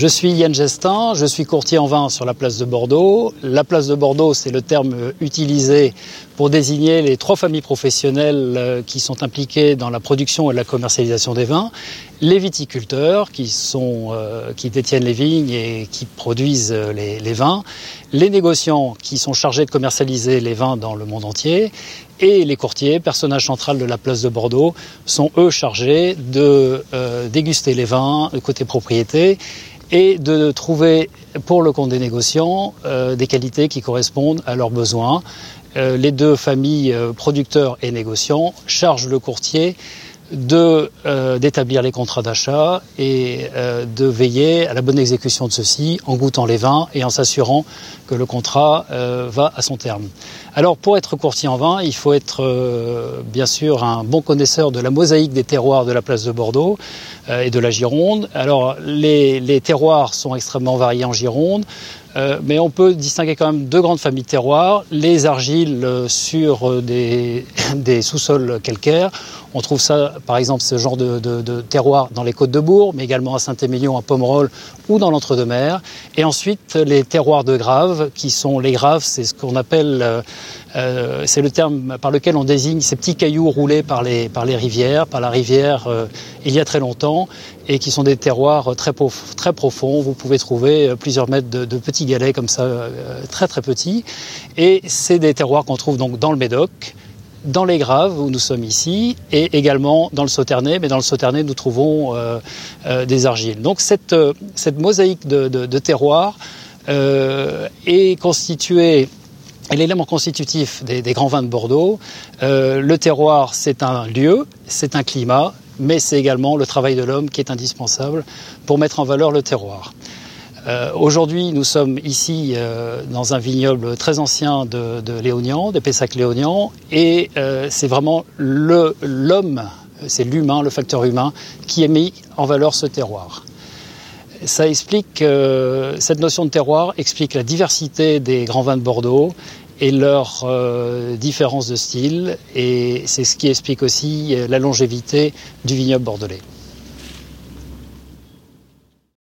Je suis Yann Gestin, je suis courtier en vin sur la place de Bordeaux. La place de Bordeaux, c'est le terme utilisé pour désigner les trois familles professionnelles euh, qui sont impliquées dans la production et la commercialisation des vins. Les viticulteurs qui, sont, euh, qui détiennent les vignes et qui produisent euh, les, les vins. Les négociants qui sont chargés de commercialiser les vins dans le monde entier. Et les courtiers, personnage central de la place de Bordeaux, sont eux chargés de euh, déguster les vins côté propriété et de trouver pour le compte des négociants euh, des qualités qui correspondent à leurs besoins. Euh, les deux familles euh, producteurs et négociants chargent le courtier de euh, d'établir les contrats d'achat et euh, de veiller à la bonne exécution de ceux-ci en goûtant les vins et en s'assurant que le contrat euh, va à son terme. Alors pour être courtier en vin, il faut être euh, bien sûr un bon connaisseur de la mosaïque des terroirs de la place de Bordeaux euh, et de la Gironde. Alors les, les terroirs sont extrêmement variés en Gironde. Euh, mais on peut distinguer quand même deux grandes familles de terroirs. Les argiles euh, sur euh, des, sous-sols calcaires. On trouve ça, par exemple, ce genre de, de, de terroir dans les Côtes de Bourg, mais également à Saint-Émilion, à Pomerol ou dans l'entre-deux-mer. Et ensuite, les terroirs de graves, qui sont les graves, c'est ce qu'on appelle, c'est le terme par lequel on désigne ces petits cailloux roulés par les, par les rivières, par la rivière il y a très longtemps, et qui sont des terroirs très, très profonds. Vous pouvez trouver plusieurs mètres de, de petits galets comme ça, euh, très très petits. Et c'est des terroirs qu'on trouve donc dans le Médoc, dans les Graves où nous sommes ici et également dans le Sauternay. Mais dans le Sauternay, nous trouvons euh, euh, des argiles. Donc cette, cette mosaïque de, terroirs est constituée l'élément constitutif des, grands vins de Bordeaux, le terroir, c'est un lieu, c'est un climat, mais c'est également le travail de l'homme qui est indispensable pour mettre en valeur le terroir. Euh, Aujourd'hui, nous sommes ici euh, dans un vignoble très ancien de, de de Pessac-Léognan, et euh, c'est vraiment l'homme, c'est l'humain, le facteur humain, qui a mis en valeur ce terroir. Ça explique, cette notion de terroir explique la diversité des grands vins de Bordeaux et leur euh, différence de style, et c'est ce qui explique aussi la longévité du vignoble bordelais.